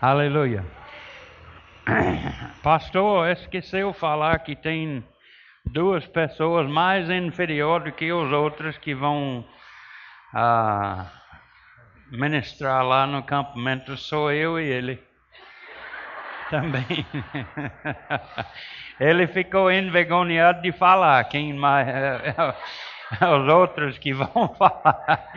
Aleluia. Pastor, esqueceu falar que tem duas pessoas mais inferiores do que os outros que vão ah, ministrar lá no campamento. Sou eu e ele. Também. ele ficou envergonhado de falar. Quem mais? Os outros que vão falar.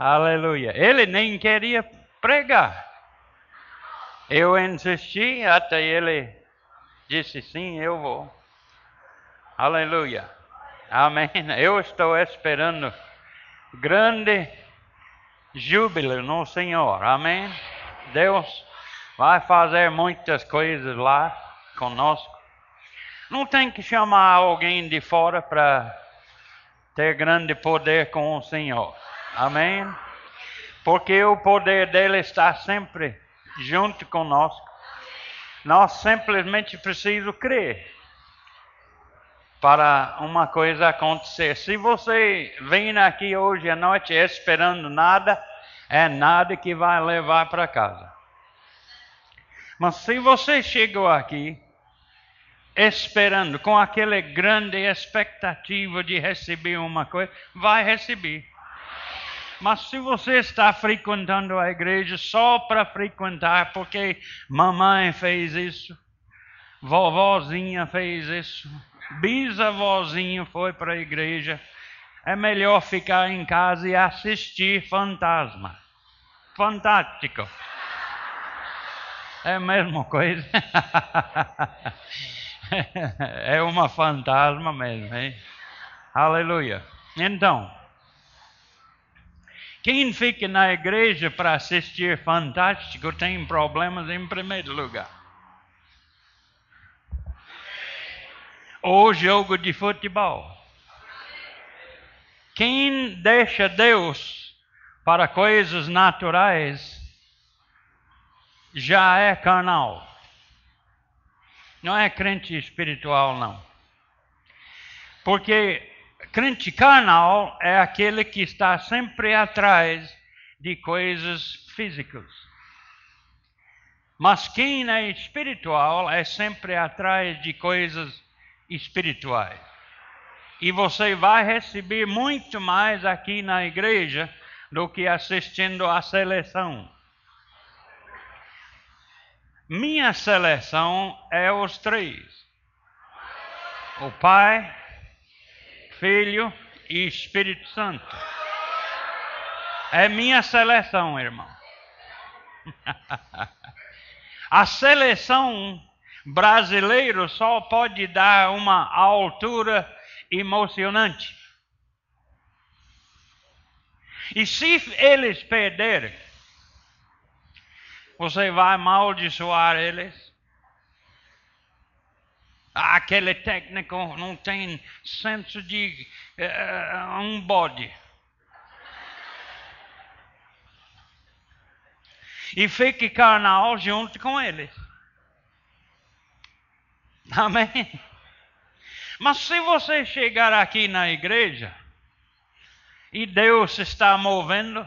Aleluia. Ele nem queria pregar. Eu insisti até ele disse sim, eu vou. Aleluia. Amém. Eu estou esperando grande júbilo no Senhor. Amém. Deus vai fazer muitas coisas lá conosco. Não tem que chamar alguém de fora para ter grande poder com o Senhor. Amém? Porque o poder dele está sempre junto conosco. Nós simplesmente precisamos crer para uma coisa acontecer. Se você vem aqui hoje à noite esperando nada, é nada que vai levar para casa. Mas se você chegou aqui esperando, com aquela grande expectativa de receber uma coisa, vai receber. Mas se você está frequentando a igreja só para frequentar, porque mamãe fez isso, vovozinha fez isso, bisavózinho foi para a igreja, é melhor ficar em casa e assistir fantasma. Fantástico. É a mesma coisa. é uma fantasma mesmo, hein? Aleluia. Então, quem fica na igreja para assistir fantástico tem problemas em primeiro lugar. Ou jogo de futebol. Quem deixa Deus para coisas naturais já é carnal. Não é crente espiritual, não. Porque Crente carnal é aquele que está sempre atrás de coisas físicas. Mas quem é espiritual é sempre atrás de coisas espirituais. E você vai receber muito mais aqui na igreja do que assistindo à seleção. Minha seleção é os três: o Pai, Filho e Espírito Santo. É minha seleção, irmão. A seleção brasileira só pode dar uma altura emocionante. E se eles perderem, você vai amaldiçoar eles? Aquele técnico não tem senso de uh, um bode. E fique carnal junto com eles. Amém? Mas se você chegar aqui na igreja e Deus está movendo,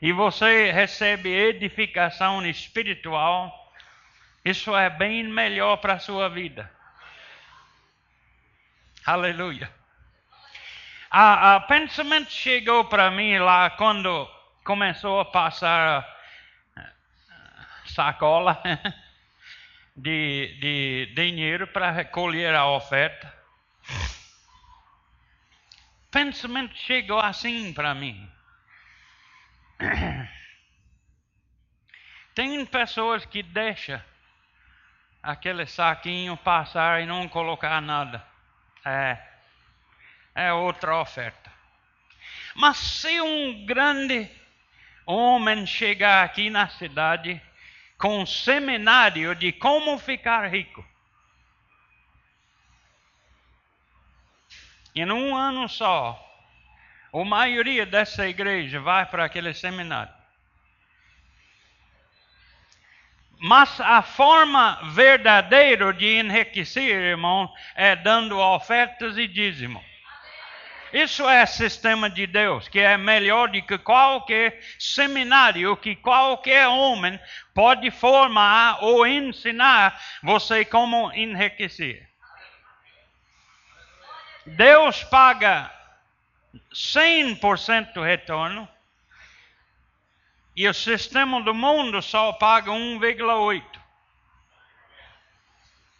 e você recebe edificação espiritual, isso é bem melhor para a sua vida. Aleluia. A pensamento chegou para mim lá quando começou a passar eh, sacola de, de dinheiro para recolher a oferta. Pensamento chegou assim para mim. Tem pessoas que deixam aquele saquinho passar e não colocar nada. É, é outra oferta. Mas se um grande homem chegar aqui na cidade com um seminário de como ficar rico, em um ano só, a maioria dessa igreja vai para aquele seminário. Mas a forma verdadeira de enriquecer, irmão, é dando ofertas e dízimo. Isso é sistema de Deus, que é melhor do que qualquer seminário que qualquer homem pode formar ou ensinar você como enriquecer. Deus paga 100% retorno e o sistema do mundo só paga 1,8.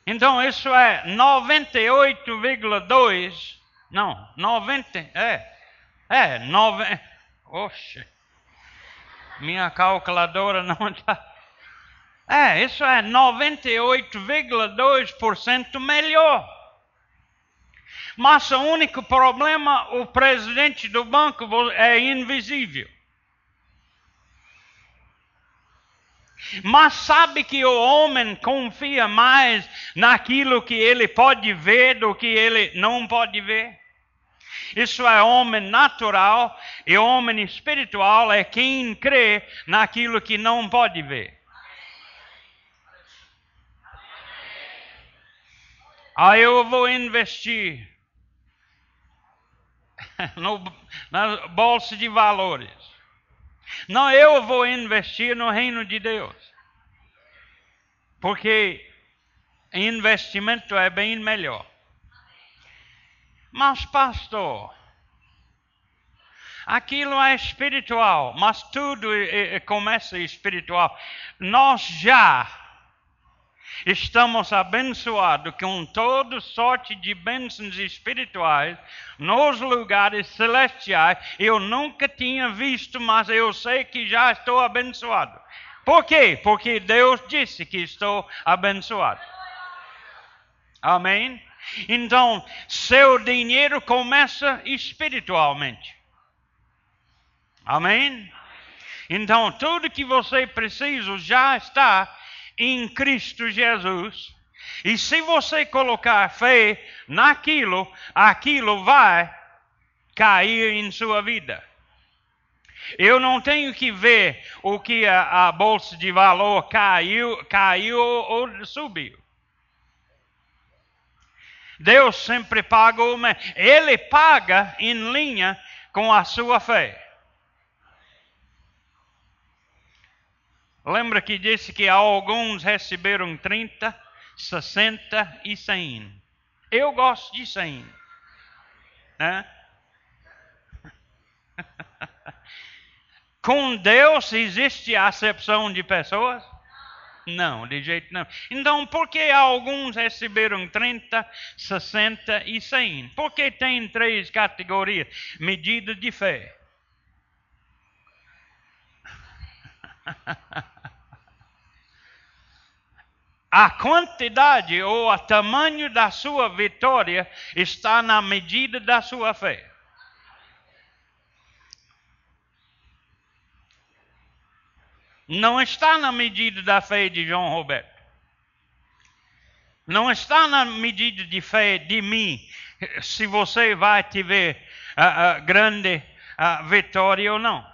Então isso é 98,2 não, 90. É. É, 9. Oxe. Minha calculadora não está. É, isso é 98,2% melhor. Mas o único problema, o presidente do banco é invisível. Mas sabe que o homem confia mais naquilo que ele pode ver do que ele não pode ver? Isso é homem natural e homem espiritual é quem crê naquilo que não pode ver. Aí eu vou investir no, na bolsa de valores. Não, eu vou investir no reino de Deus. Porque investimento é bem melhor. Mas, pastor, aquilo é espiritual, mas tudo começa espiritual. Nós já estamos abençoados com toda sorte de bênçãos espirituais nos lugares celestiais. Eu nunca tinha visto, mas eu sei que já estou abençoado. Por quê? Porque Deus disse que estou abençoado. Amém? Então, seu dinheiro começa espiritualmente. Amém? Então, tudo que você precisa já está em Cristo Jesus. E se você colocar fé naquilo, aquilo vai cair em sua vida. Eu não tenho que ver o que a, a bolsa de valor caiu, caiu ou subiu. Deus sempre paga Ele paga em linha com a sua fé. Lembra que disse que alguns receberam 30, 60 e 100. Eu gosto de 100. Né? Com Deus existe acepção de pessoas? Não, de jeito nenhum. Então, por que alguns receberam 30, 60 e 100? Porque tem três categorias: medida de fé. A quantidade ou o tamanho da sua vitória está na medida da sua fé. não está na medida da fé de João Roberto. Não está na medida de fé de mim, se você vai ter a, grande vitória ou não.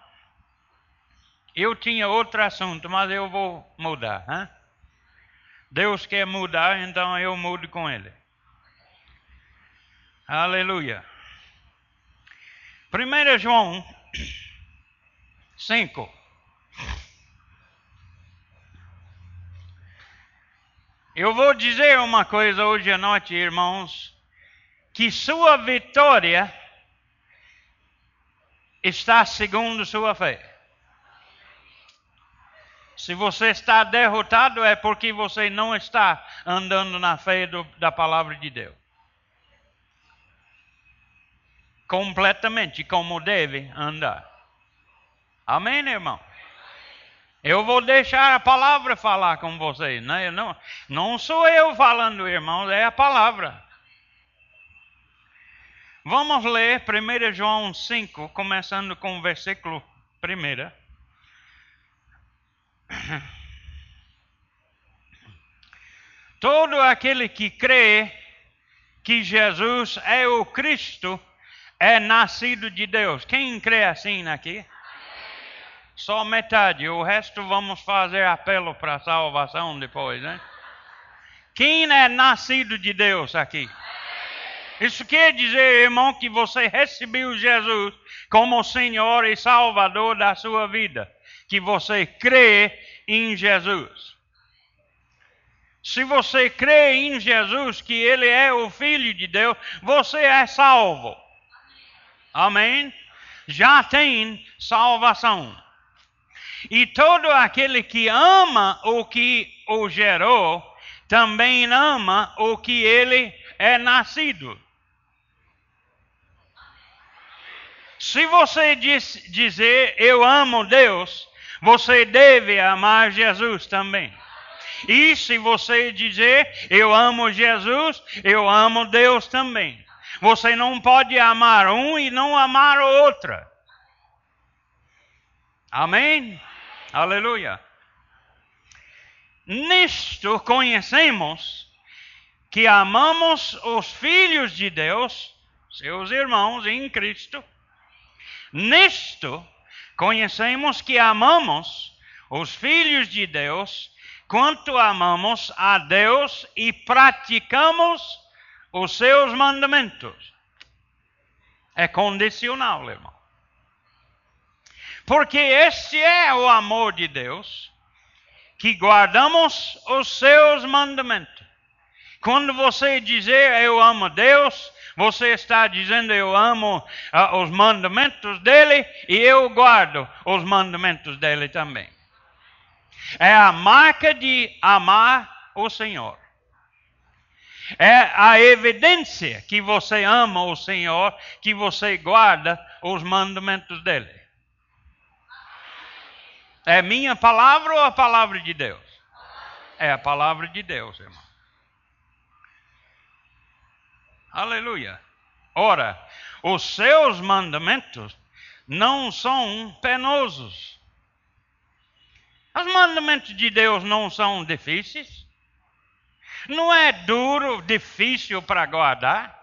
Eu tinha outro assunto, mas eu vou mudar. Hein? Deus quer mudar, então eu mudo com Ele. Aleluia. 1 João 5. Eu vou dizer uma coisa hoje à noite, irmãos, que sua vitória está segundo sua fé. Se você está derrotado, é porque você não está andando na fé do, da palavra de Deus. Completamente como deve andar. Amém, irmão? Eu vou deixar a palavra falar com vocês. Né? Não, não sou eu falando, irmãos, é a palavra. Vamos ler 1 João 5, começando com o versículo 1. Todo aquele que crê que Jesus é o Cristo é nascido de Deus. Quem crê assim aqui? Só metade, o resto vamos fazer apelo para salvação depois, né? Quem é nascido de Deus aqui? Isso quer dizer, irmão, que você recebeu Jesus como Senhor e Salvador da sua vida. Que você crê em Jesus. Se você crê em Jesus, que Ele é o Filho de Deus, você é salvo. Amém? Já tem salvação. E todo aquele que ama o que o gerou, também ama o que ele é nascido. Se você diz, dizer eu amo Deus, você deve amar Jesus também. E se você dizer eu amo Jesus, eu amo Deus também. Você não pode amar um e não amar o outro. Amém? Aleluia. Nisto conhecemos que amamos os filhos de Deus, seus irmãos em Cristo. Nisto conhecemos que amamos os filhos de Deus quanto amamos a Deus e praticamos os seus mandamentos. É condicional, irmão. Porque este é o amor de Deus, que guardamos os seus mandamentos. Quando você dizer eu amo Deus, você está dizendo eu amo uh, os mandamentos dele e eu guardo os mandamentos dele também. É a marca de amar o Senhor. É a evidência que você ama o Senhor, que você guarda os mandamentos dele. É minha palavra ou a palavra de Deus? É a palavra de Deus, irmão. Aleluia. Ora, os seus mandamentos não são penosos. Os mandamentos de Deus não são difíceis. Não é duro, difícil para guardar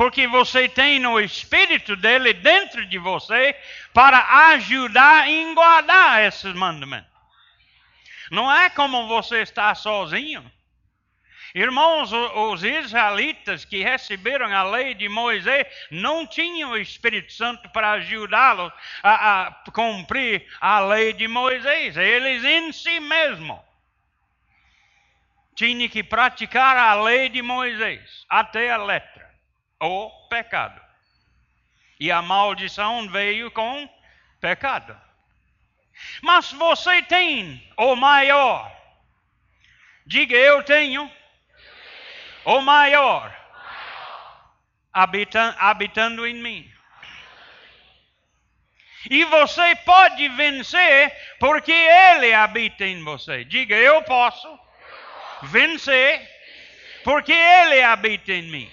porque você tem no Espírito dele dentro de você para ajudar em guardar esses mandamentos. Não é como você está sozinho. Irmãos, os israelitas que receberam a lei de Moisés não tinham o Espírito Santo para ajudá-los a, a, cumprir a lei de Moisés. Eles em si mesmos tinham que praticar a lei de Moisés até a letra o pecado. E a maldição veio com pecado. Mas você tem o maior. Diga eu tenho o maior habitando, em mim. E você pode vencer porque Ele habita em você. Diga, eu posso vencer porque Ele habita em mim.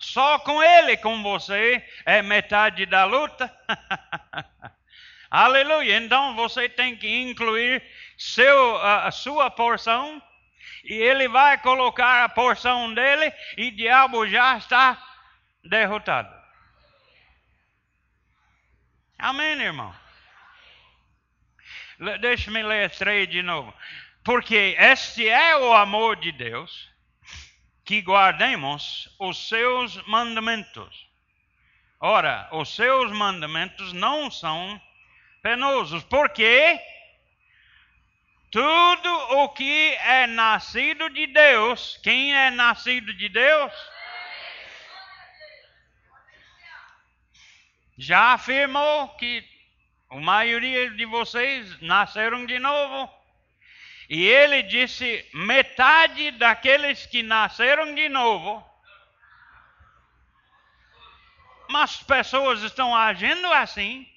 Só com ele, com você, é metade da luta. Aleluia. Então você tem que incluir seu, a sua porção. E ele vai colocar a porção dele. E o diabo já está derrotado. Amém, irmão? Deixa-me ler três de novo. Porque este é o amor de Deus que guardemos os seus mandamentos. Ora, os seus mandamentos não são penosos, porque tudo o que é nascido de Deus, quem é nascido de Deus? Já afirmou que a maioria de vocês nasceram de novo. E ele disse: metade daqueles que nasceram de novo. Mas pessoas estão agindo assim.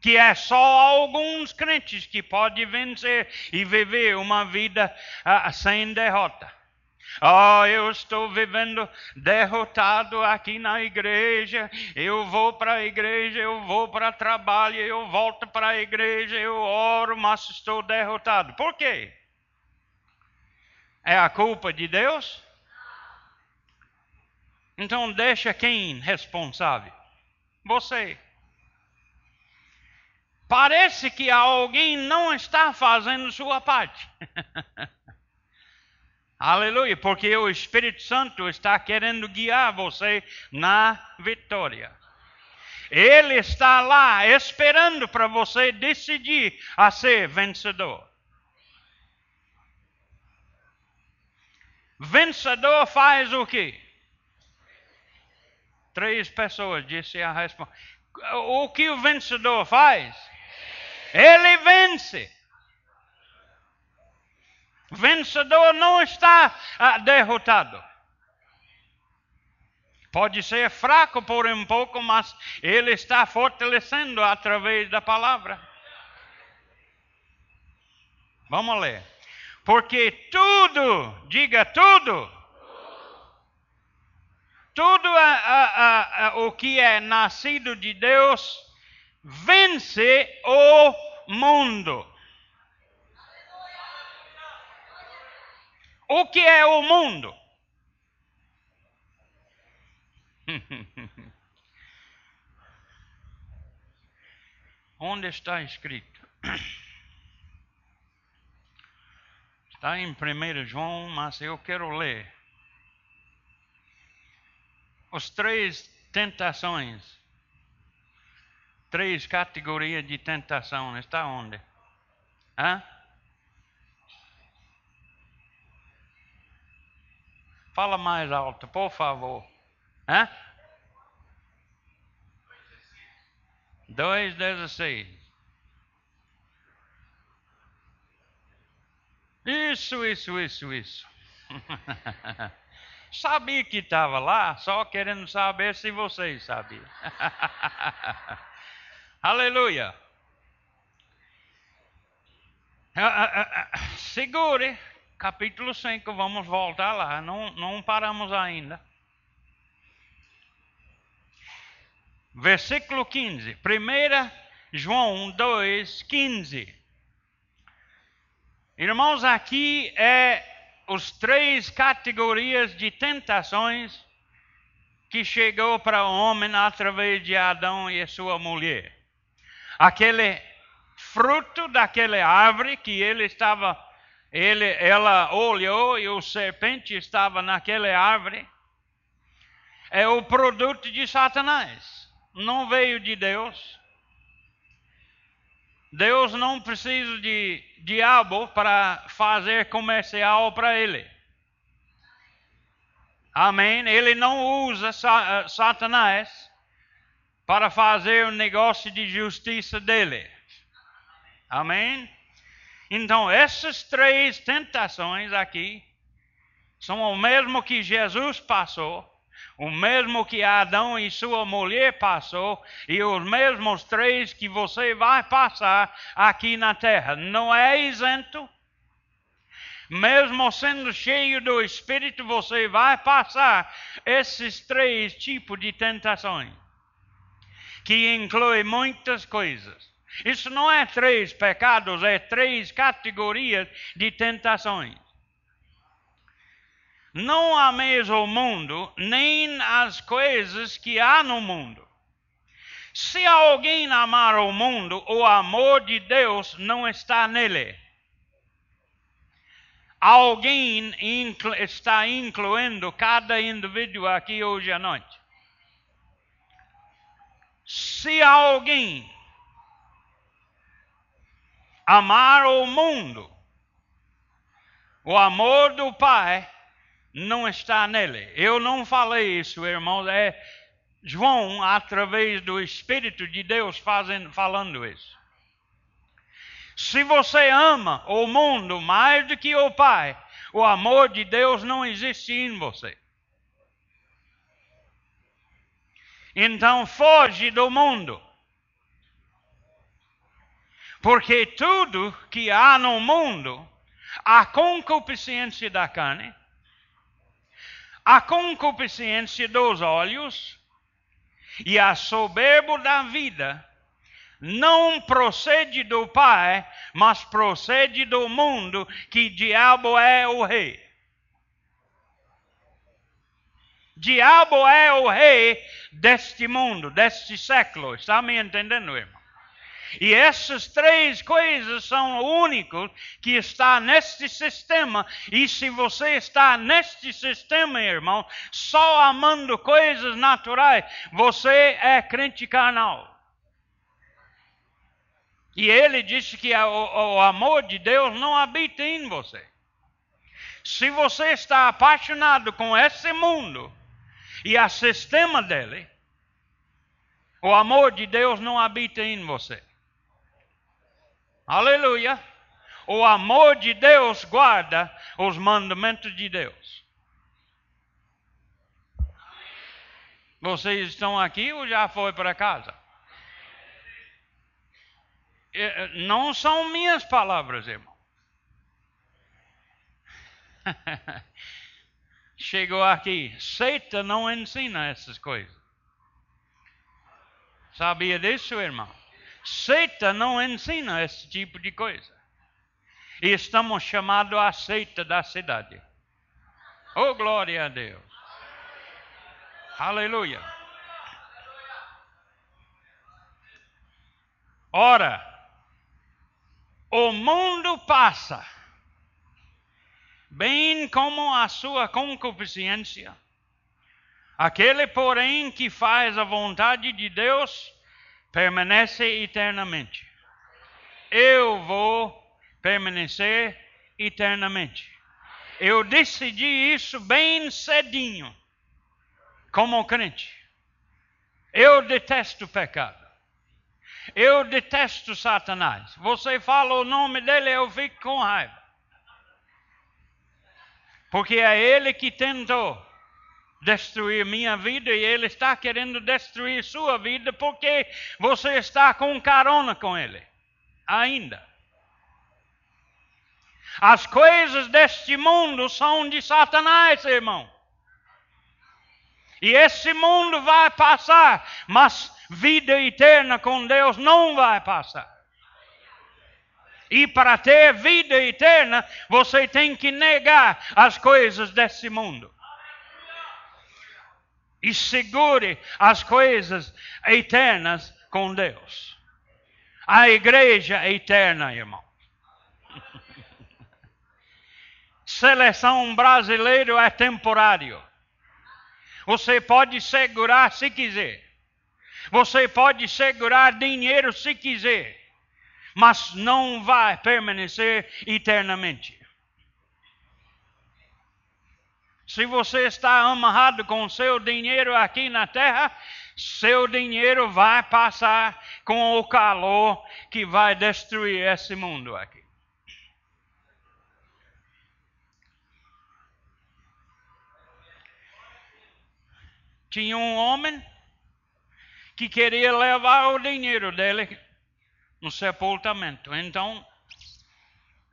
Que é só alguns crentes que podem vencer e viver uma vida uh, sem derrota. Oh, eu estou vivendo derrotado aqui na igreja. Eu vou para a igreja, eu vou para trabalho, eu volto para a igreja, eu oro, mas estou derrotado. Por quê? É a culpa de Deus? Então deixa quem responsável? Você. Parece que alguém não está fazendo sua parte. Aleluia, porque o Espírito Santo está querendo guiar você na vitória. Ele está lá esperando para você decidir a ser vencedor. Vencedor faz o quê? Três pessoas disse a resposta. O que o vencedor faz? Ele vence. Vencedor não está ah, derrotado. Pode ser fraco por um pouco, mas ele está fortalecendo através da palavra. Vamos ler. Porque tudo, diga tudo, tudo a, a, a, o que é nascido de Deus vence o mundo. O que é o mundo? Onde está escrito? Está em 1 João, mas eu quero ler. Os três tentações. Três categorias de tentação. Está onde? Hã? Fala mais alto, por favor. Hã? 2,16. Isso, isso, isso, isso. Sabia que estava lá, só querendo saber se vocês sabiam. Aleluia. Ah, ah, ah, segure capítulo 5, vamos voltar lá, não, não paramos ainda. Versículo 15, 1 João 2, 15. Irmãos, aqui é os três categorias de tentações que chegou para o homem através de Adão e sua mulher. Aquele fruto daquela árvore que ele estava ele, ela olhou e o serpente estava naquela árvore. É o produto de Satanás. Não veio de Deus. Deus não precisa de diabo para fazer comercial para ele. Amém? Ele não usa eh, Satanás para fazer o negócio de justiça dele. Amém? Então, essas três tentações aqui são o mesmo que Jesus passou, o mesmo que Adão e sua mulher passou, e os mesmos três que você vai passar aqui na terra. Não é isento. Mesmo sendo cheio do Espírito, você vai passar esses três tipos de tentações, que inclui muitas coisas. Isso não é três pecados, é três categorias de tentações. Não ameis o mundo, nem as coisas que há no mundo. Se alguém amar o mundo, o amor de Deus não está nele. Alguém está incluindo cada indivíduo aqui hoje à noite. Se alguém amar o mundo. O amor do Pai não está nele. Eu não falei isso, irmãos. É João, através do Espírito de Deus, fazendo, falando isso. Se você ama o mundo mais do que o Pai, o amor de Deus não existe em você. Então foge do mundo. Porque tudo que há no mundo, a concupiscência da carne, a concupiscência dos olhos e a soberbo da vida, não procede do Pai, mas procede do mundo, que diabo é o rei. Diabo é o rei deste mundo, deste século. Está me entendendo, irmão? E essas três coisas são únicas que está neste sistema. E se você está neste sistema, irmão, só amando coisas naturais, você é crente carnal. E ele disse que o, o amor de Deus não habita em você. Se você está apaixonado com esse mundo e o sistema dele, o amor de Deus não habita em você. Aleluia. O amor de Deus guarda os mandamentos de Deus. Vocês estão aqui ou já foi para casa? É, não são minhas palavras, irmão. Chegou aqui, Seita não ensina essas coisas. Sabia disso, irmão? Seita não ensina esse tipo de coisa. E estamos chamados a seita da cidade. Oh, glória a Deus. Aleluia. Ora, o mundo passa, bem como a sua concupiscência. Aquele, porém, que faz a vontade de Deus, permanece eternamente. Eu vou permanecer eternamente. Eu decidi isso bem cedinho, como crente. Eu detesto o pecado. Eu detesto Satanás. Você fala o nome dele, eu fico com raiva. Porque é ele que tentou destruir minha vida e ele está querendo destruir sua vida porque você está com carona com ele. Ainda. As coisas deste mundo são de Satanás, irmão. E esse mundo vai passar, mas vida eterna com Deus não vai passar. E para ter vida eterna, você tem que negar as coisas desse mundo e segure as coisas eternas com Deus. A igreja é eterna, irmão. Seleção brasileiro é temporário. Você pode segurar se quiser. Você pode segurar dinheiro se quiser. Mas não vai permanecer eternamente. Se você está amarrado com seu dinheiro aqui na terra, seu dinheiro vai passar com o calor que vai destruir esse mundo aqui. Tinha um homem que queria levar o dinheiro dele no sepultamento. Então,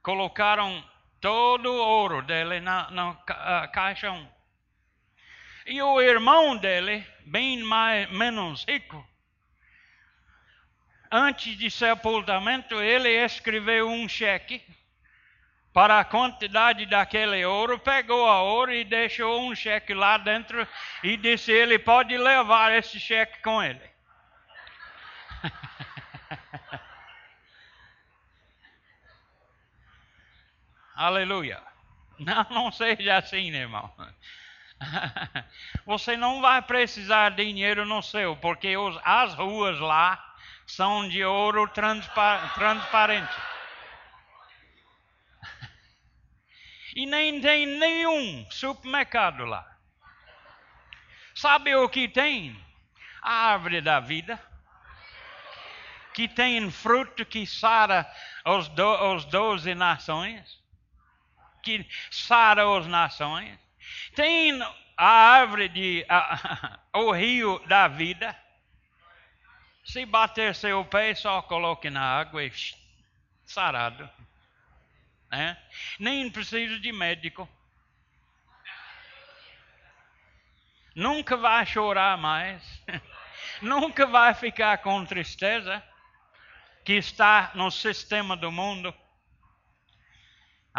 colocaram todo o ouro dele na, na caixão. E o irmão dele, bem mais, menos rico, antes de sepultamento, ele escreveu um cheque para a quantidade daquele ouro, pegou a ouro e deixou um cheque lá dentro e disse: ele pode levar esse cheque com ele. Aleluia. Não, não seja assim, irmão. Você não vai precisar de dinheiro no seu, porque os, as ruas lá são de ouro transpa, transparente. E nem tem nenhum supermercado lá. Sabe o que tem? A árvore da vida. Que tem fruto que sara os, do, os doze nações que sara as nações. Tem a árvore de a, o rio da vida. Se bater seu pé, só coloque na água e sarado. Né? Nem precisa de médico. Nunca vai chorar mais. Nunca vai ficar com tristeza que está no sistema do mundo.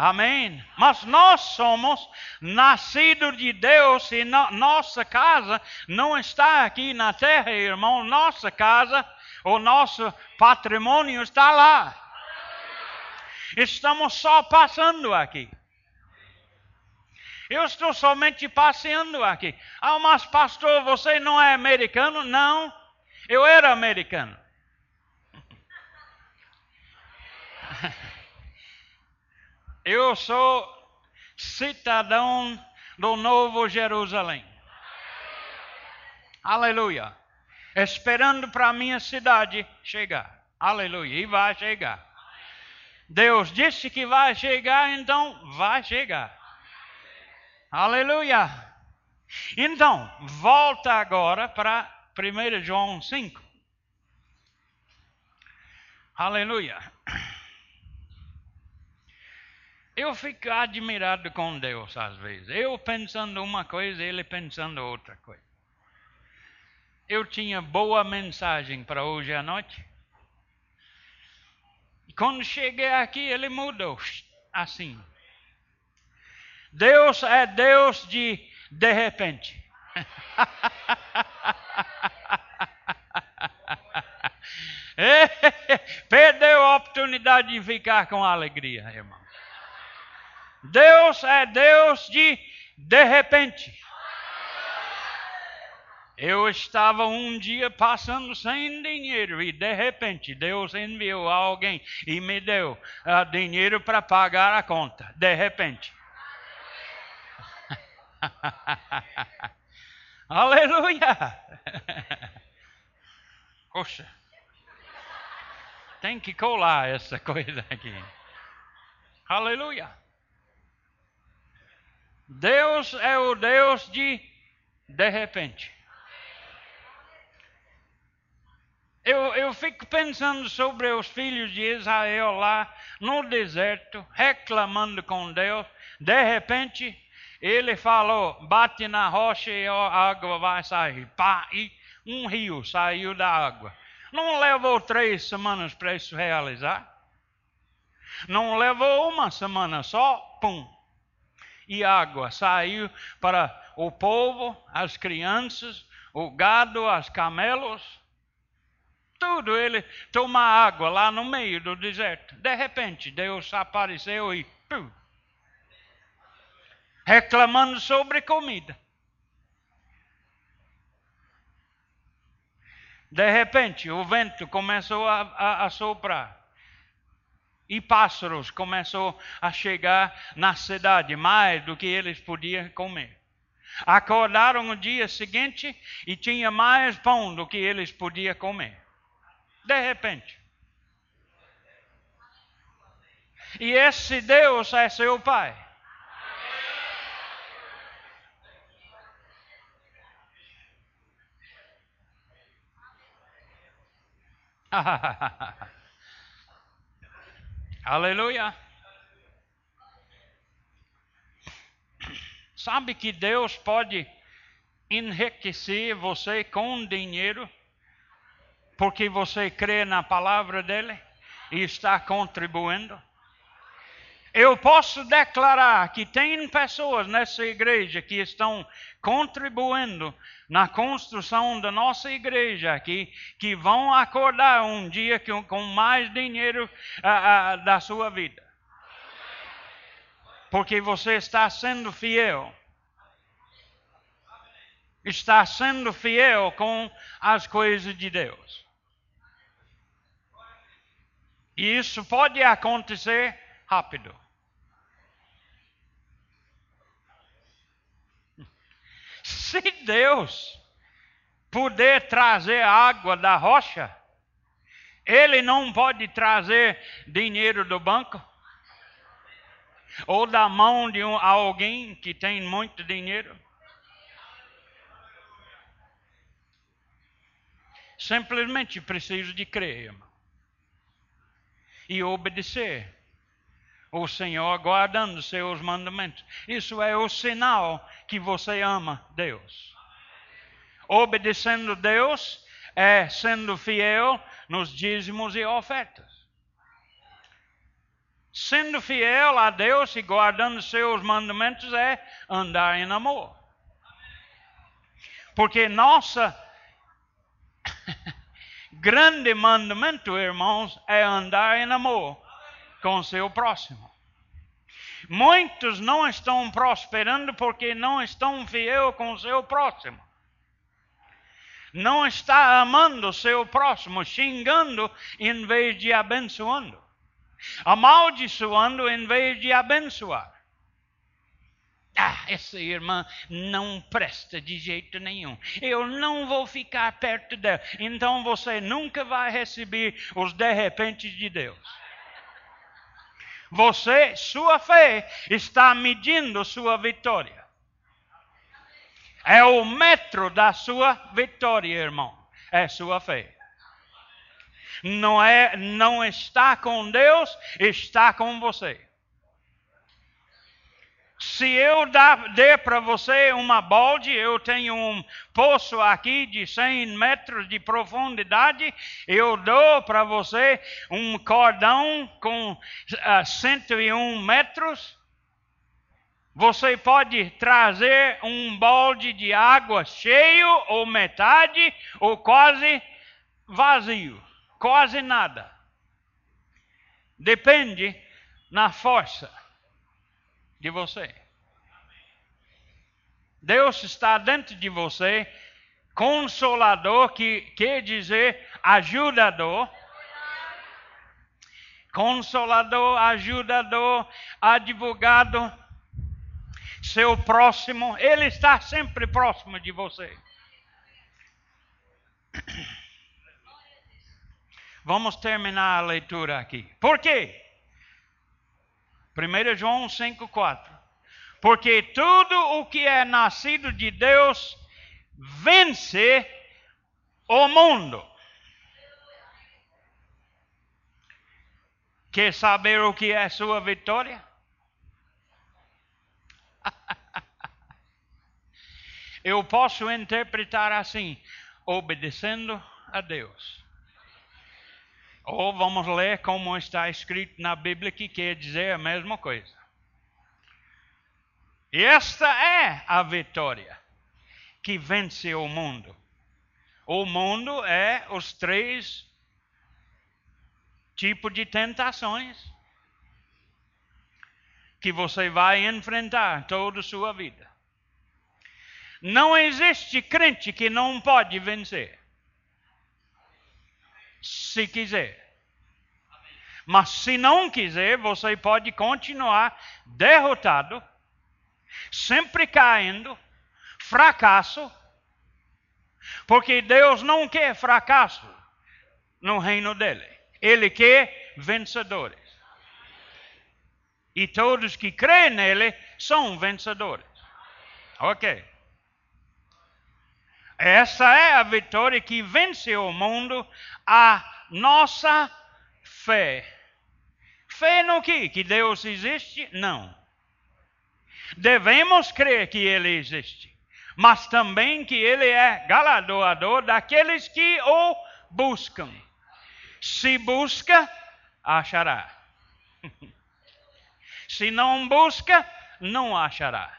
Amém? Mas nós somos nascidos de Deus e no, nossa casa não está aqui na terra, irmão. Nossa casa O nosso patrimônio está lá. Estamos só passando aqui. Eu estou somente passeando aqui. Ah, mas pastor, você não é americano? Não, eu era americano. Eu sou cidadão do Novo Jerusalém. Aleluia. Esperando para a minha cidade chegar. Aleluia. E vai chegar. Deus disse que vai chegar, então vai chegar. Aleluia. Então, volta agora para 1 João 5. Aleluia. Eu fico admirado com Deus às vezes. Eu pensando uma coisa, ele pensando outra coisa. Eu tinha boa mensagem para hoje à noite. E quando cheguei aqui, ele mudou assim. Deus é Deus de de repente. Perdeu a oportunidade de ficar com alegria, irmão. Deus é Deus de de repente. Eu estava um dia passando sem dinheiro e de repente Deus enviou alguém e me deu uh, dinheiro para pagar a conta. De repente. Aleluia! Poxa, tem que colar essa coisa aqui. Aleluia! Deus é o Deus de de repente. Eu, eu fico pensando sobre os filhos de Israel lá no deserto, reclamando com Deus. De repente, ele falou: bate na rocha e a água vai sair. Pá, e um rio saiu da água. Não levou três semanas para isso realizar. Não levou uma semana só, pum, e água saiu para o povo, as crianças, o gado, as camelos. Tudo ele toma água lá no meio do deserto. De repente, Deus apareceu e reclamando sobre comida. De repente, o vento começou a, a, a soprar e pássaros começou a chegar na cidade, mais do que eles podiam comer. Acordaram no dia seguinte e tinha mais pão do que eles podiam comer. De repente. E esse Deus é seu Pai. Aleluia. Sabe que Deus pode enriquecer você com dinheiro, porque você crê na palavra dele e está contribuindo? Eu posso declarar que tem pessoas nessa igreja que estão contribuindo na construção da nossa igreja aqui, que vão acordar um dia com mais dinheiro uh, uh, da sua vida. Porque você está sendo fiel. Está sendo fiel com as coisas de Deus. E isso pode acontecer rápido. Se Deus puder trazer água da rocha, Ele não pode trazer dinheiro do banco? Ou da mão de um, alguém que tem muito dinheiro? Simplesmente preciso de crer, irmão. E obedecer o Senhor guardando seus mandamentos. Isso é o sinal que você ama Deus. Obedecendo Deus é sendo fiel nos dízimos e ofertas. Sendo fiel a Deus e guardando seus mandamentos é andar em amor. Porque nossa grande mandamento, irmãos, é andar em amor com seu próximo. Muitos não estão prosperando porque não estão fiel com seu próximo. Não está amando seu próximo, xingando em vez de abençoando. Amaldiçoando em vez de abençoar. Ah, essa irmã não presta de jeito nenhum. Eu não vou ficar perto dela. Então você nunca vai receber os de repente de Deus. Você, sua fé, está medindo sua vitória. É o metro da sua vitória, irmão. É sua fé. Não é, não está com Deus, está com você. Se eu der para você uma balde, eu tenho um poço aqui de 100 metros de profundidade, eu dou para você um cordão com uh, ah, 101 metros. Você pode trazer um balde de água cheio, ou metade, ou quase vazio, quase nada. Depende na força de você. Deus está dentro de você, consolador, que quer dizer ajudador. Consolador, ajudador, advogado, seu próximo, ele está sempre próximo de você. Vamos terminar a leitura aqui. Por quê? 1 João 5,4. Porque tudo o que é nascido de Deus vence o mundo. Quer saber o que é sua vitória? Eu posso interpretar assim: obedecendo a Deus. Ou vamos ler como está escrito na Bíblia, que quer dizer a mesma coisa. E esta é a vitória que vence o mundo. O mundo é os três tipos de tentações que você vai enfrentar toda a sua vida. Não existe crente que não pode vencer se quiser. Mas se não quiser, você pode continuar derrotado, sempre caindo, fracasso, porque Deus não quer fracasso no reino dele. Ele quer vencedores. E todos que creem nele são vencedores. Ok. Essa é a vitória que vence o mundo, a nossa fé. Fé no que? Que Deus existe? Não. Devemos crer que Ele existe, mas também que Ele é galardoador daqueles que o buscam. Se busca, achará. Se não busca, não achará.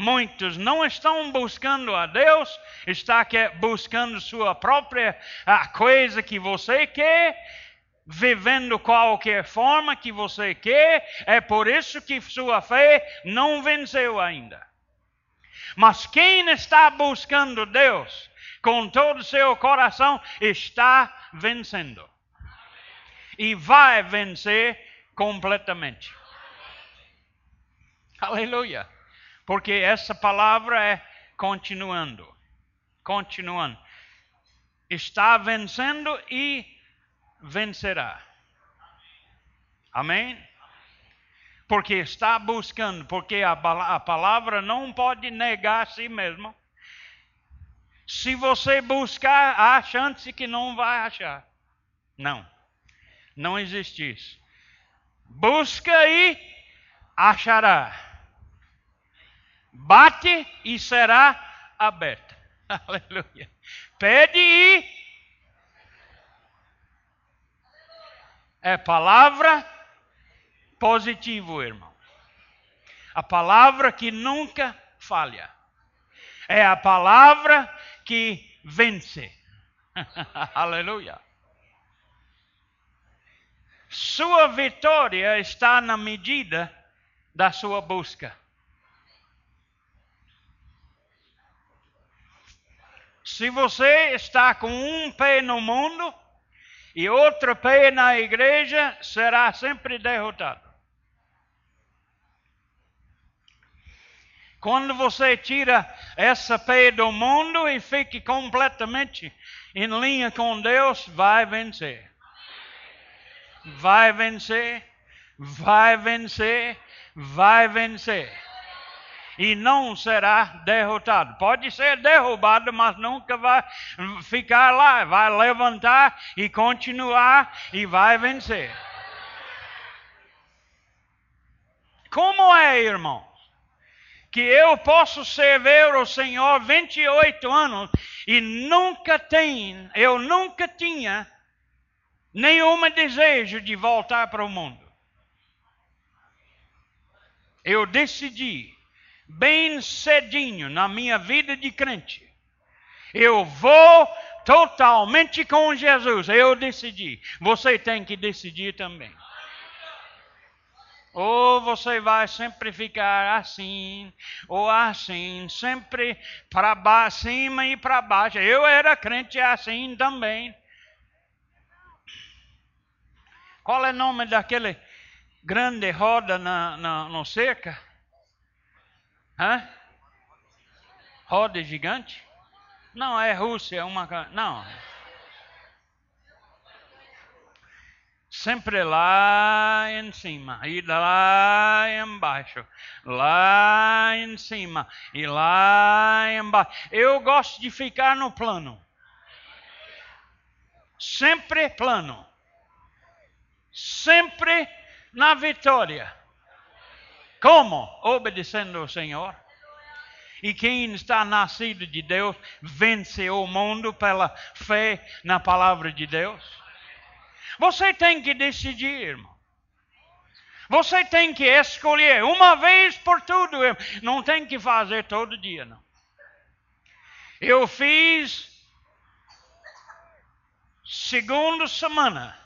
Muitos não estão buscando a Deus, está buscando sua própria coisa que você quer, vivendo qualquer forma que você quer. É por isso que sua fé não venceu ainda. Mas quem está buscando Deus com todo o seu coração está vencendo. E vai vencer completamente. Aleluia. Porque essa palavra é continuando. Continuando. Está vencendo e vencerá. Amém? Porque está buscando, porque a, a palavra não pode negar a si mesmo. Se você buscar, há chance que não vai achar. Não. Não existe isso. Busca e achará. Bate e será aberta. Aleluia. Pede e. É palavra positivo, irmão. A palavra que nunca falha. É a palavra que vence. Aleluia. Sua vitória está na medida da sua busca. Se você está com um pé no mundo e outro pé na igreja, será sempre derrotado. Quando você tira essa pé do mundo e fica completamente em linha com Deus, vai vencer. Vai vencer, vai vencer, vai vencer. E não será derrotado. Pode ser derrubado, mas nunca vai ficar lá. Vai levantar e continuar e vai vencer. Como é, irmão? que eu posso servir o Senhor 28 anos e nunca tem, eu nunca tinha nenhum desejo de voltar para o mundo. Eu decidi bem cedinho na minha vida de crente. Eu vou totalmente com Jesus. Eu decidi. Você tem que decidir também. Ou você vai sempre ficar assim, ou assim, sempre para cima e para baixo. Eu era crente assim também. Qual é o nome daquele grande roda na, na, no cerca? Hã? Roda gigante? Não, é Rússia, uma. Não. sempre lá em cima e lá embaixo, lá em cima e lá embaixo. Eu gosto de ficar no plano. Sempre plano. Sempre na vitória. Como? Obedecendo ao Senhor. E quem está nascido de Deus vence o mundo pela fé na palavra de Deus. Você tem que decidir, irmão. Você tem que escolher uma vez por tudo. Não tem que fazer todo dia, não. Eu fiz segunda semana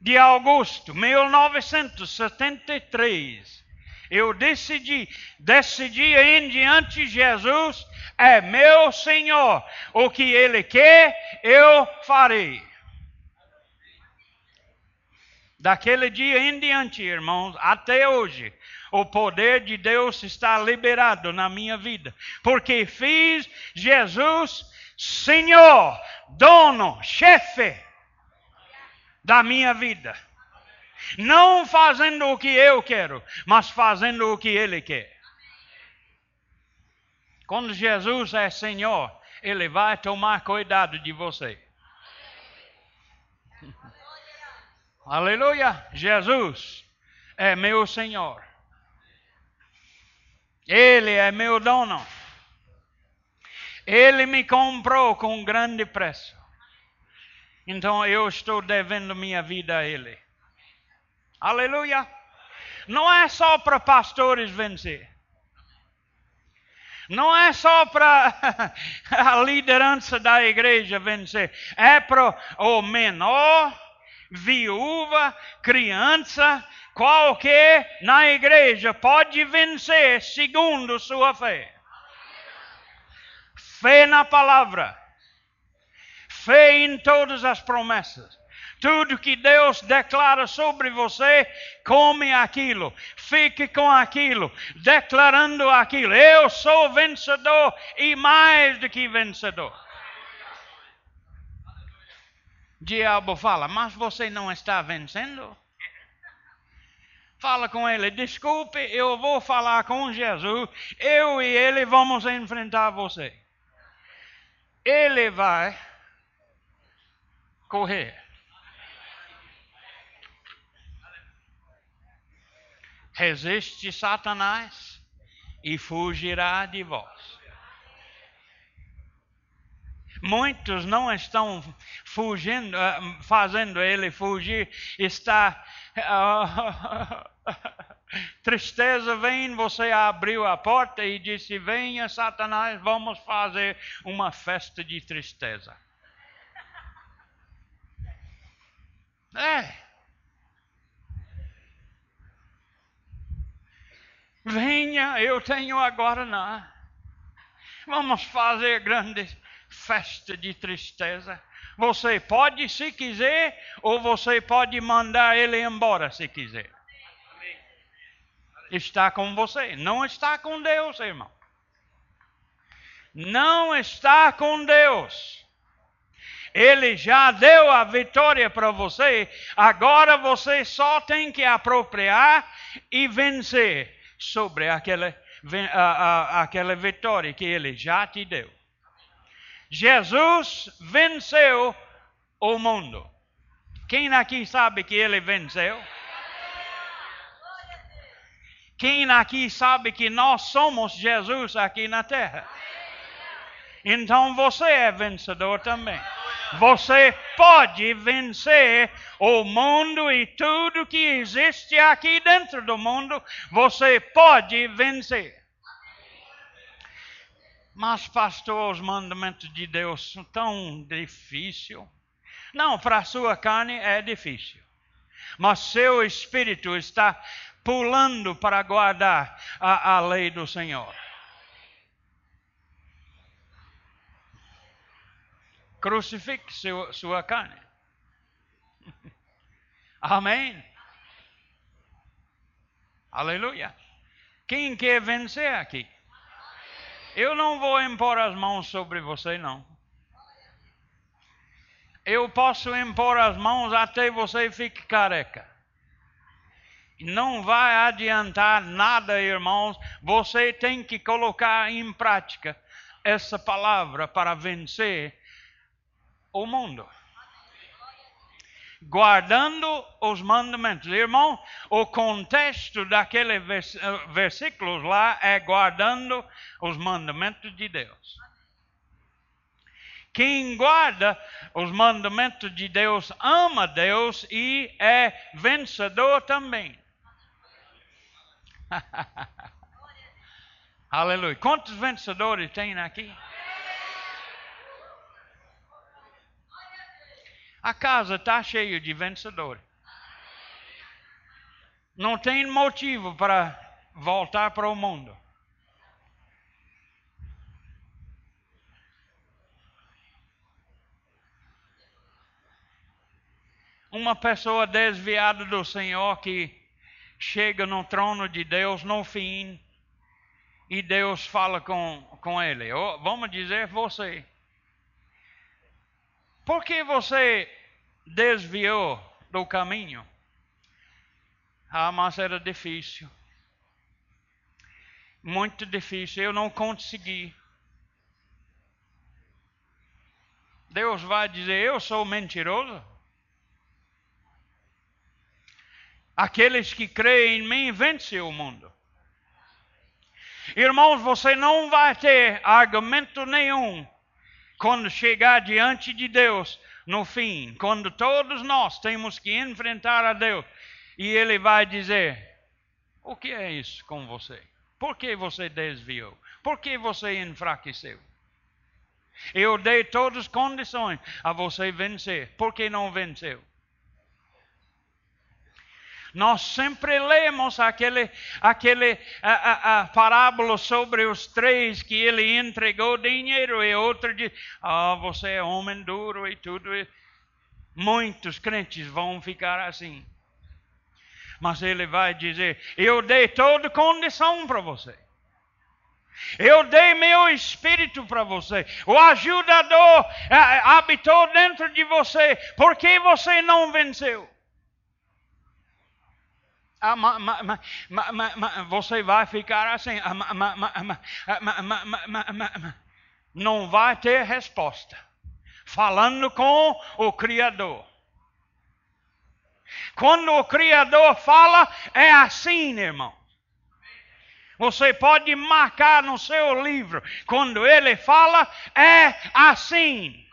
de agosto 1973. Eu decidi, desse dia em diante, Jesus é meu Senhor. O que Ele quer, eu farei. Daquele dia em diante, irmãos, até hoje, o poder de Deus está liberado na minha vida, porque fiz Jesus Senhor, dono, chefe da minha vida. Não fazendo o que eu quero, mas fazendo o que Ele quer. Quando Jesus é Senhor, Ele vai tomar cuidado de você. Aleluia! Jesus é meu Senhor. Ele é meu dono. Ele me comprou com grande preço. Então eu estou devendo minha vida a Ele. Aleluia! Não é só para pastores vencer. Não é só para a liderança da igreja vencer. É para o menor viúva, criança, qualquer na igreja pode vencer segundo sua fé. Fé na palavra, fé em todas as promessas. Tudo que Deus declara sobre você, come aquilo, fique com aquilo, declarando aquilo. Eu sou vencedor e mais do que vencedor diabo fala, mas você não está vencendo? Fala com ele, desculpe, eu vou falar com Jesus, eu e ele vamos enfrentar você. Ele vai correr. Resiste Satanás e fugirá de vós. Muitos não estão fugindo, ah, fazendo ele fugir, está uh, Tristeza vem, você abriu a porta e disse: Venha, Satanás, vamos fazer uma festa de tristeza. É. Venha, eu tenho agora não. Vamos fazer grande festa de tristeza. Você pode se quiser, ou você pode mandar ele embora se quiser. Está com você, não está com Deus, irmão. Não está com Deus. Ele já deu a vitória para você, agora você só tem que apropriar e vencer sobre aquela, a, a, aquela vitória que ele já te deu. Jesus venceu o mundo. Quem aqui sabe que ele venceu? Quem aqui sabe que nós somos Jesus aqui na terra? Então você é vencedor também. Você pode vencer o mundo e tudo que existe aqui dentro do mundo, você pode vencer. Mas, pastor, os mandamentos de Deus são tão difíceis. Não, para a sua carne é difícil. Mas seu espírito está pulando para guardar a, a lei do Senhor. Crucifique seu, sua carne. Amém. Aleluia. Quem quer vencer aqui? Eu não vou impor as mãos sobre você, não. Eu posso impor as mãos até você fique careca. Não vai adiantar nada, irmãos. Você tem que colocar em prática essa palavra para vencer o mundo. Guardando os mandamentos. Irmão, o contexto daqueles versículos lá é guardando os mandamentos de Deus. Quem guarda os mandamentos de Deus ama Deus e é vencedor também. Aleluia. Quantos vencedores tem aqui? A casa está cheia de vencedores. Não tem motivo para voltar para o mundo. Uma pessoa desviada do Senhor que chega no trono de Deus no fim e Deus fala com, com ele. Vamos dizer você. Por que você desviou do caminho? Ah, mas era difícil. Muito difícil. Eu não consegui. Deus vai dizer: Eu sou mentiroso? Aqueles que creem em mim vencem o mundo. Irmãos, você não vai ter argumento nenhum quando chegar diante de Deus no fim, quando todos nós temos que enfrentar a Deus, e Ele vai dizer: O que é isso com você? Por que você desviou? Por que você enfraqueceu? Eu dei todas as condições a você vencer. Por que não venceu? Nós sempre lemos aquele, aquele a, a, a, parábola sobre os três que ele entregou dinheiro e outro diz: Ah, você é homem duro e tudo. Muitos crentes vão ficar assim. Mas ele vai dizer: Eu dei toda condição para você. Eu dei meu espírito para você. O ajudador habitou dentro de você. Por que você não venceu? Ah, você vai ficar assim. não vai ter resposta. Falando com o Criador. Quando o Criador fala, é assim, irmão. Você pode marcar no seu livro. Quando ele fala, é assim.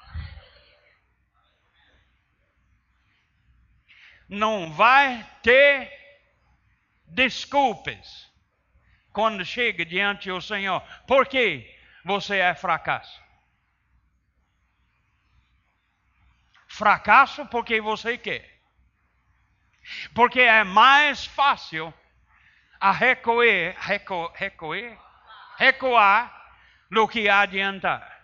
Não vai ter desculpas quando chega diante do Senhor. Por que você é fracasso? Fracasso porque você quer. Porque é mais fácil a recuar, recu, recuar, recuar do que adiantar.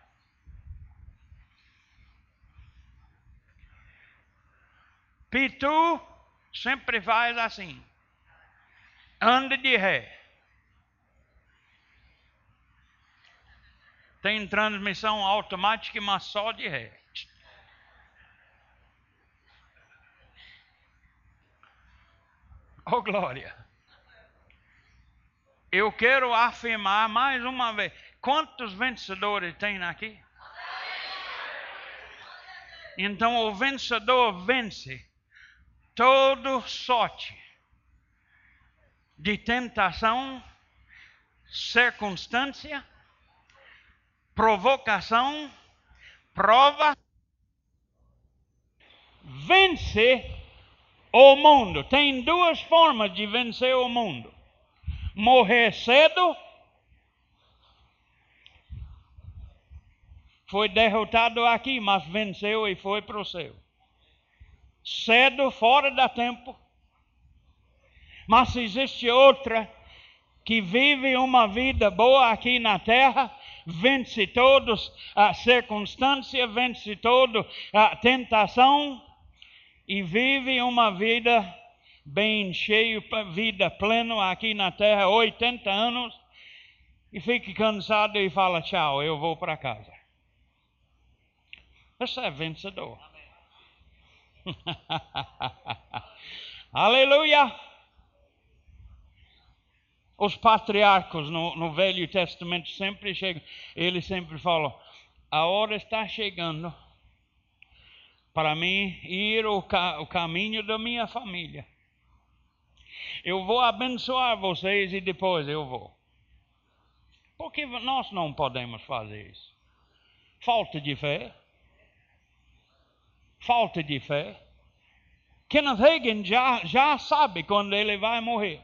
Pitu sempre faz assim. Anda de ré. Tem transmissão automática, mas só de ré. Oh, glória. Eu quero afirmar mais uma vez: quantos vencedores tem aqui? Então o vencedor vence todo sorte de tentação, circunstância, provocação, prova, vence o mundo. Tem duas formas de vencer o mundo: morrer cedo, foi derrotado aqui, mas venceu e foi para o céu. Cedo, fora da tempo. Mas existe outra que vive uma vida boa aqui na terra, vence todas as circunstâncias, vence toda a tentação e vive uma vida bem cheia, vida plena aqui na terra, 80 anos, e fica cansado e fala: Tchau, eu vou para casa. Você é vencedor. Aleluia! Os patriarcos no, no Velho Testamento sempre chegam, eles sempre falam: a hora está chegando para mim ir o, ca o caminho da minha família. Eu vou abençoar vocês e depois eu vou. Porque nós não podemos fazer isso. Falta de fé. Falta de fé. Kenneth Hagin já, já sabe quando ele vai morrer.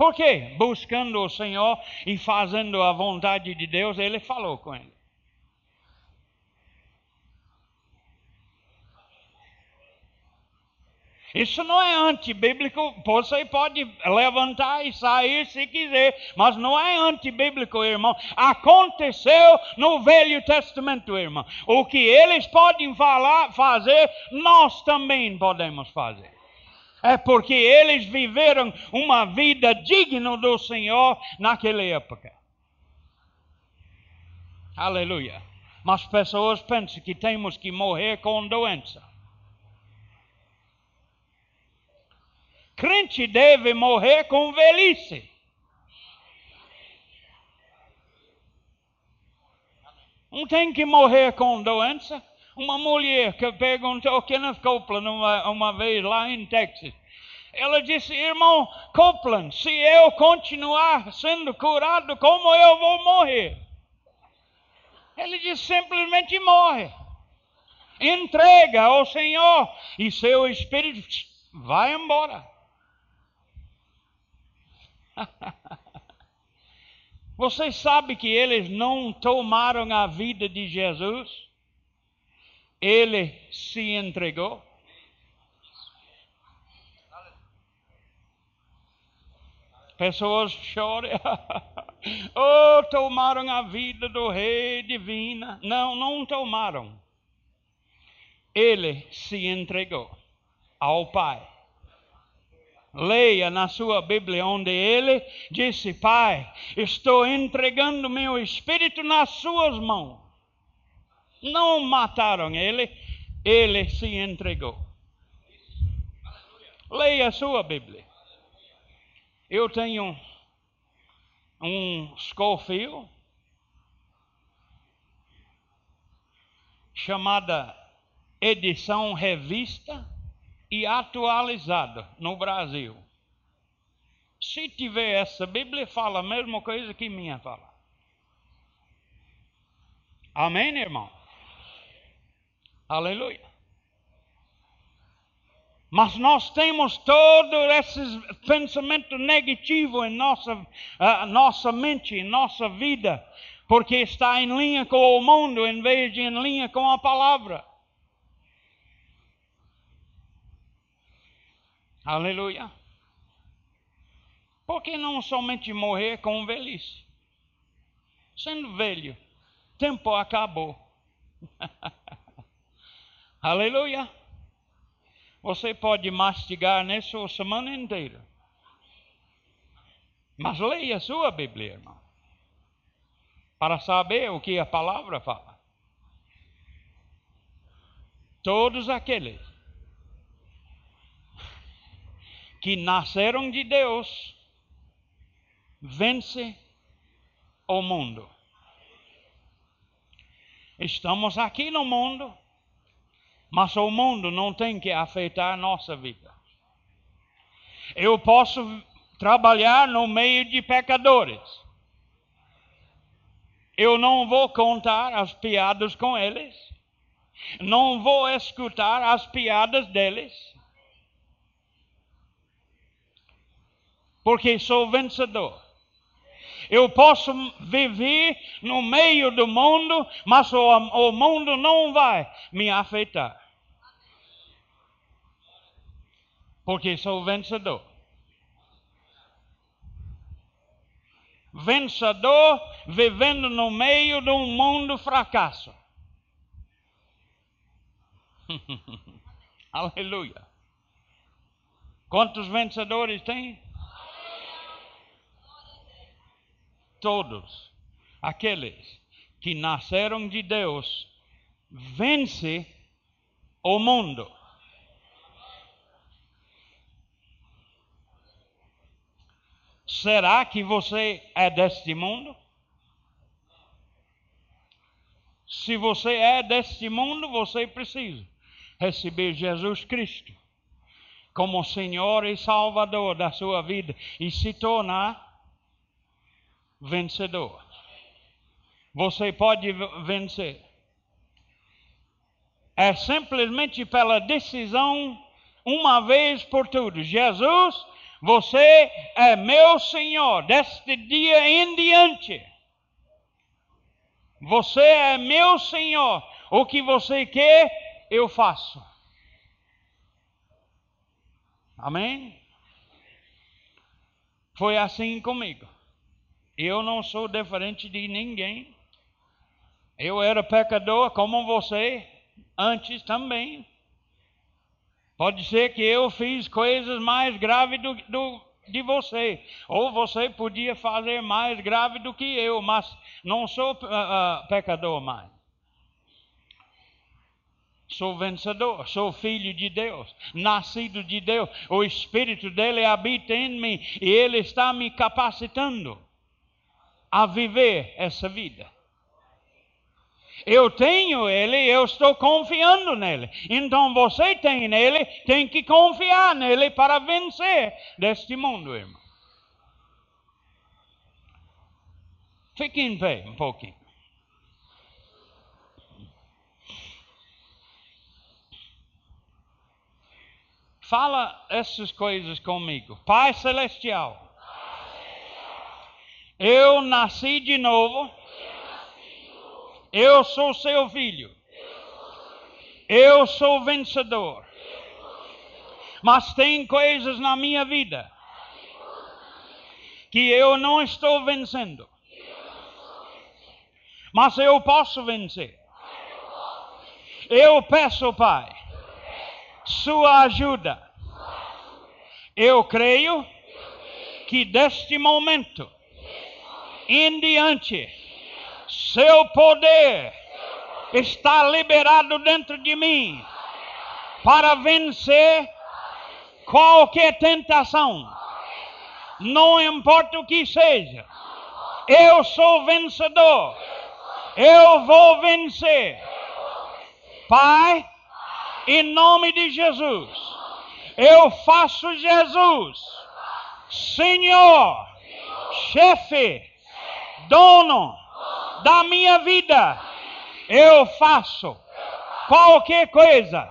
Por quê? Buscando o Senhor e fazendo a vontade de Deus, ele falou com ele. Isso não é antibíblico, você pode levantar e sair se quiser, mas não é antibíblico, irmão. Aconteceu no Velho Testamento, irmão. O que eles podem falar, fazer, nós também podemos fazer. É porque eles viveram uma vida digna do Senhor naquela época. Aleluia. Mas pessoas pensam que temos que morrer com doença. crente deve morrer com velhice. Não tem que morrer com doença. Uma mulher que perguntou Kenneth Copeland uma, uma vez lá em Texas. Ela disse, irmão Copeland, se eu continuar sendo curado, como eu vou morrer? Ele disse, simplesmente morre. Entrega ao Senhor e seu espírito vai embora. Vocês sabem que eles não tomaram a vida de Jesus? Ele se entregou. Pessoas choram. oh, tomaram a vida do rei divina. Não, não tomaram. Ele se entregou ao Pai leia na sua Bíblia, onde ele disse: Pai, estou entregando meu espírito nas suas mãos. Não mataram ele, ele se entregou. Leia a sua Bíblia. Eu tenho um Scofield chamada edição revista e atualizada no Brasil. Se tiver essa Bíblia, fala a mesma coisa que minha fala. Amém, irmão? Aleluia. Mas nós temos todos esses pensamentos negativos em nossa, uh, nossa mente, em nossa vida, porque está em linha com o mundo em vez de em linha com a palavra. Aleluia. Por que não somente morrer com velhice? Sendo velho, tempo acabou. Aleluia. Você pode mastigar nisso a semana inteira. Mas leia a sua Bíblia, irmão. Para saber o que a palavra fala. Todos aqueles que nasceram de Deus vence o mundo. Estamos aqui no mundo mas o mundo não tem que afetar a nossa vida. Eu posso trabalhar no meio de pecadores. Eu não vou contar as piadas com eles. Não vou escutar as piadas deles. Porque sou vencedor. Eu posso viver no meio do mundo, mas o, o mundo não vai me afetar. Porque sou vencedor. Vencedor vivendo no meio de um mundo fracasso. Aleluia. Quantos vencedores tem? Todos aqueles que nasceram de Deus vence o mundo. Será que você é deste mundo? Se você é deste mundo, você precisa receber Jesus Cristo como Senhor e Salvador da sua vida e se tornar vencedor. Você pode vencer. É simplesmente pela decisão, uma vez por todas. Jesus você é meu Senhor deste dia em diante. Você é meu Senhor. O que você quer, eu faço. Amém? Foi assim comigo. Eu não sou diferente de ninguém. Eu era pecador como você, antes também. Pode ser que eu fiz coisas mais graves do, do, de você. Ou você podia fazer mais grave do que eu, mas não sou uh, uh, pecador mais. Sou vencedor, sou filho de Deus, nascido de Deus. O Espírito dele habita em mim e ele está me capacitando a viver essa vida. Eu tenho ele, eu estou confiando nele. Então você tem nele, tem que confiar nele para vencer deste mundo, irmão. Fique em pé um pouquinho. Fala essas coisas comigo. Pai Celestial. Eu nasci de novo eu sou seu filho. Eu sou vencedor. Mas tem coisas na minha vida que eu não estou vencendo. Mas eu posso vencer. Eu peço, Pai, sua ajuda. Eu creio que deste momento em diante seu poder está liberado dentro de mim para vencer qualquer tentação. Não importa o que seja, eu sou vencedor. Eu vou vencer. Pai, em nome de Jesus, eu faço Jesus, Senhor, chefe, dono da minha vida, eu faço qualquer coisa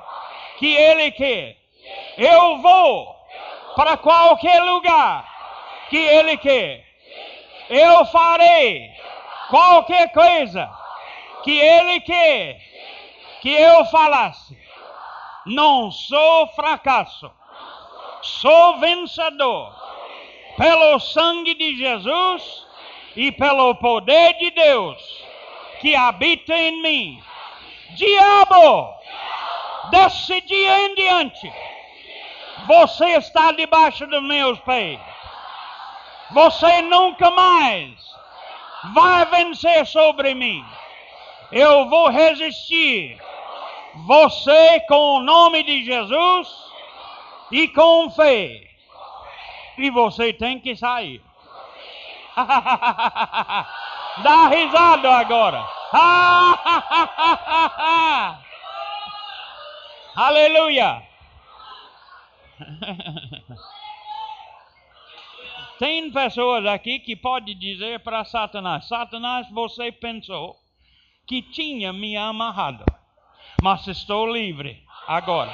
que Ele quer. Eu vou para qualquer lugar que Ele quer. Eu farei qualquer coisa que Ele quer que eu falasse. Não sou fracasso, sou vencedor pelo sangue de Jesus e pelo poder de Deus que habita em mim. Diabo, desse dia em diante, você está debaixo dos meus pés. Você nunca mais vai vencer sobre mim. Eu vou resistir. Você com o nome de Jesus e com fé. E você tem que sair. Dá risada agora. Aleluia. Tem pessoas aqui que podem dizer para Satanás: Satanás, você pensou que tinha me amarrado, mas estou livre agora.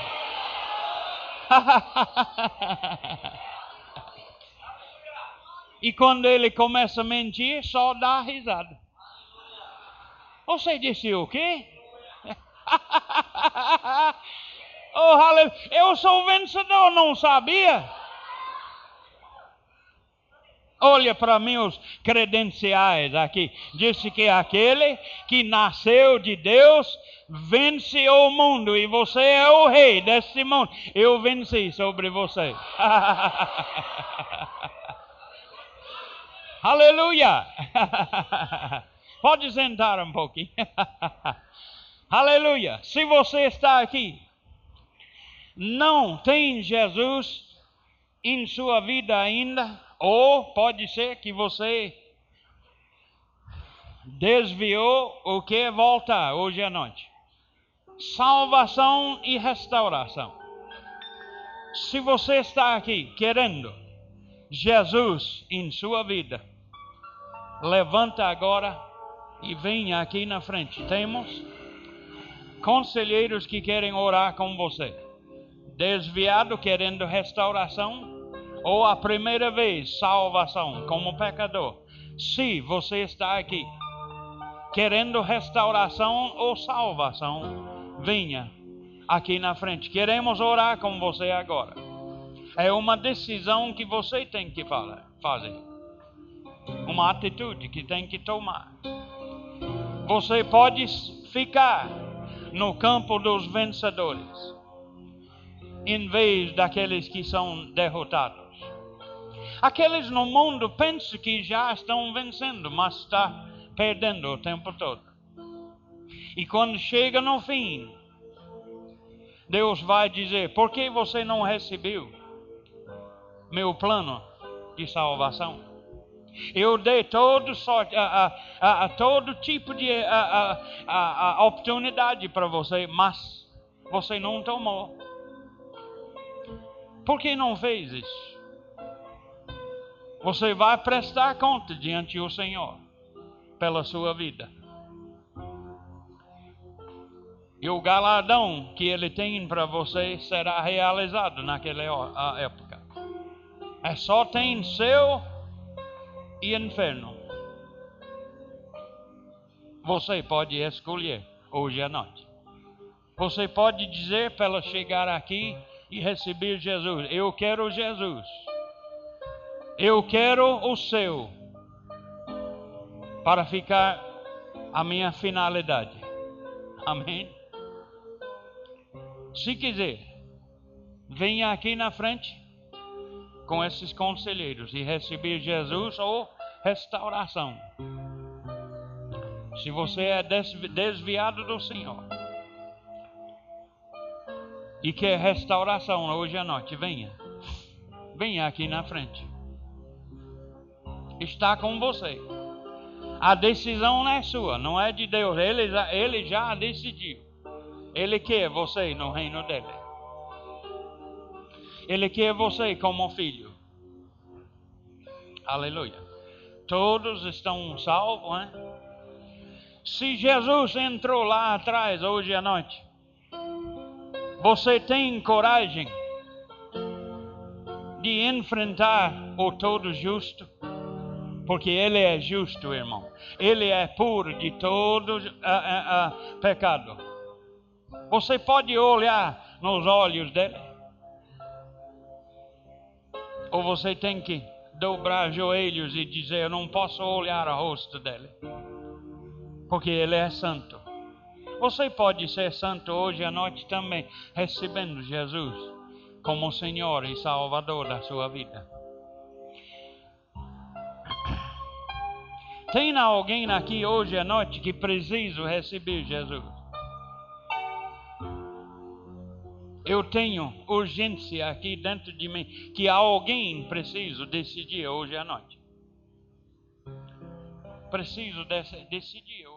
E quando ele começa a mentir, só dá risada. Você disse o quê? oh. Eu sou vencedor, não sabia? Olha para meus credenciais aqui. Disse que aquele que nasceu de Deus vence o mundo e você é o rei desse mundo. Eu venci sobre você. Aleluia! Pode sentar um pouquinho. Aleluia! Se você está aqui, não tem Jesus em sua vida ainda, ou pode ser que você desviou o que voltar hoje à noite. Salvação e restauração. Se você está aqui querendo Jesus em sua vida, levanta agora e venha aqui na frente. Temos conselheiros que querem orar com você. Desviado querendo restauração ou a primeira vez salvação como pecador. Se você está aqui querendo restauração ou salvação, venha aqui na frente. Queremos orar com você agora. É uma decisão que você tem que fazer. Uma atitude que tem que tomar. Você pode ficar no campo dos vencedores, em vez daqueles que são derrotados. Aqueles no mundo pensam que já estão vencendo, mas está perdendo o tempo todo. E quando chega no fim, Deus vai dizer: Por que você não recebeu meu plano de salvação? Eu dei todo, sorte, a, a, a, todo tipo de oportunidade para você, mas você não tomou. Por que não fez isso? Você vai prestar conta diante do Senhor pela sua vida. E o galardão que ele tem para você será realizado naquela época. É só tem céu e inferno. Você pode escolher hoje à noite. Você pode dizer para ela chegar aqui e receber Jesus: Eu quero Jesus. Eu quero o seu para ficar a minha finalidade. Amém? Se quiser, venha aqui na frente com esses conselheiros e receber Jesus ou restauração. Se você é desviado do Senhor e quer restauração hoje à noite, venha. Venha aqui na frente está com você. A decisão não é sua, não é de Deus. Ele, ele já decidiu. Ele quer você no reino dele. Ele quer você como filho. Aleluia. Todos estão salvos, né? Se Jesus entrou lá atrás hoje à noite, você tem coragem de enfrentar o todo justo? Porque ele é justo, irmão. Ele é puro de todo uh, uh, uh, pecado. Você pode olhar nos olhos dele? Ou você tem que dobrar joelhos e dizer: Eu não posso olhar o rosto dele, porque ele é santo. Você pode ser santo hoje à noite também, recebendo Jesus como Senhor e Salvador da sua vida. Tem alguém aqui hoje à noite que precisa receber Jesus? Eu tenho urgência aqui dentro de mim que alguém precisa decidir hoje à noite. Preciso decidir hoje.